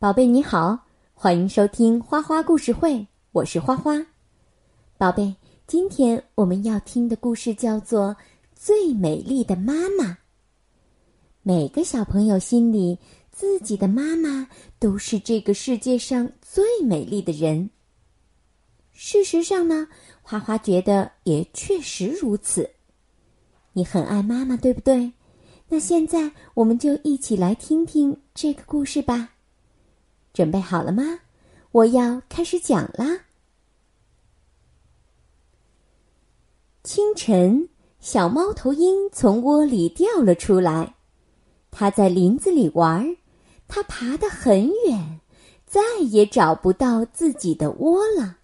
宝贝你好，欢迎收听花花故事会，我是花花。宝贝，今天我们要听的故事叫做《最美丽的妈妈》。每个小朋友心里，自己的妈妈都是这个世界上最美丽的人。事实上呢，花花觉得也确实如此。你很爱妈妈，对不对？那现在我们就一起来听听这个故事吧。准备好了吗？我要开始讲啦。清晨，小猫头鹰从窝里掉了出来，它在林子里玩，它爬得很远，再也找不到自己的窝了。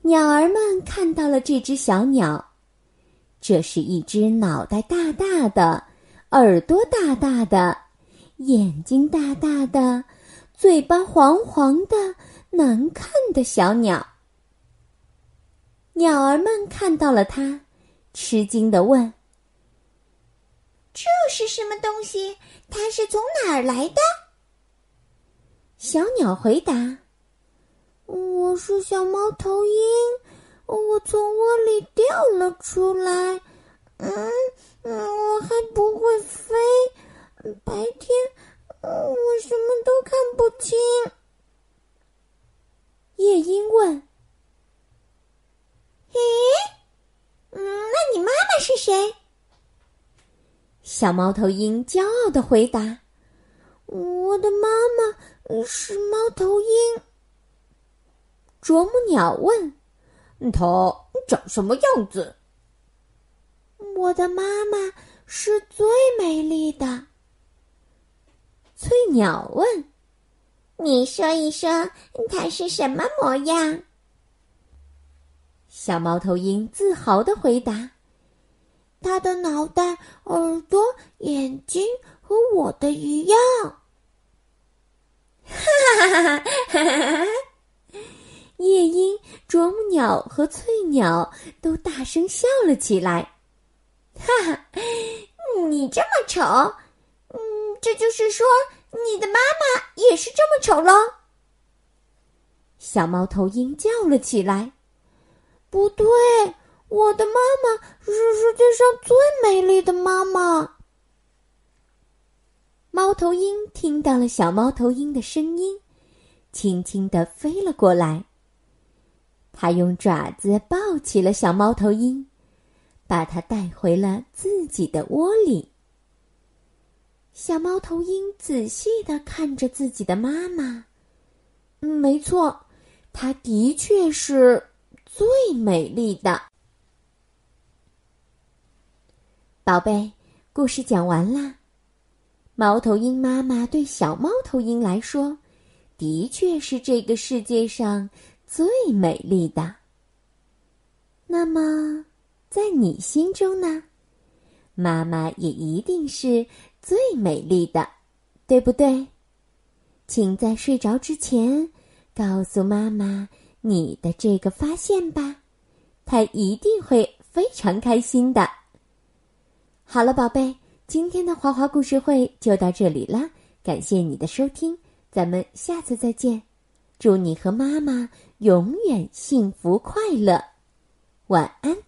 鸟儿们看到了这只小鸟，这是一只脑袋大大的、耳朵大大的。眼睛大大的，嘴巴黄黄的，难看的小鸟。鸟儿们看到了它，吃惊的问：“这是什么东西？它是从哪儿来的？”小鸟回答：“我是小猫头鹰，我从窝里掉了出来。嗯嗯，我还不会飞。”白天，我什么都看不清。夜莺问：“咦，嗯，那你妈妈是谁？”小猫头鹰骄傲的回答：“我的妈妈是猫头鹰。”啄木鸟问：“它长什么样子？”我的妈妈是最美。鸟问：“你说一说，它是什么模样？”小猫头鹰自豪的回答：“它的脑袋、耳朵、眼睛和我的一样。”哈哈哈哈哈哈！夜莺、啄木鸟和翠鸟都大声笑了起来。哈哈，你这么丑！嗯这就是说，你的妈妈也是这么丑喽？小猫头鹰叫了起来：“不对，我的妈妈是世界上最美丽的妈妈。”猫头鹰听到了小猫头鹰的声音，轻轻的飞了过来。它用爪子抱起了小猫头鹰，把它带回了自己的窝里。小猫头鹰仔细的看着自己的妈妈，没错，它的确是最美丽的。宝贝，故事讲完啦。猫头鹰妈妈对小猫头鹰来说，的确是这个世界上最美丽的。那么，在你心中呢？妈妈也一定是。最美丽的，对不对？请在睡着之前告诉妈妈你的这个发现吧，她一定会非常开心的。好了，宝贝，今天的花花故事会就到这里了，感谢你的收听，咱们下次再见，祝你和妈妈永远幸福快乐，晚安。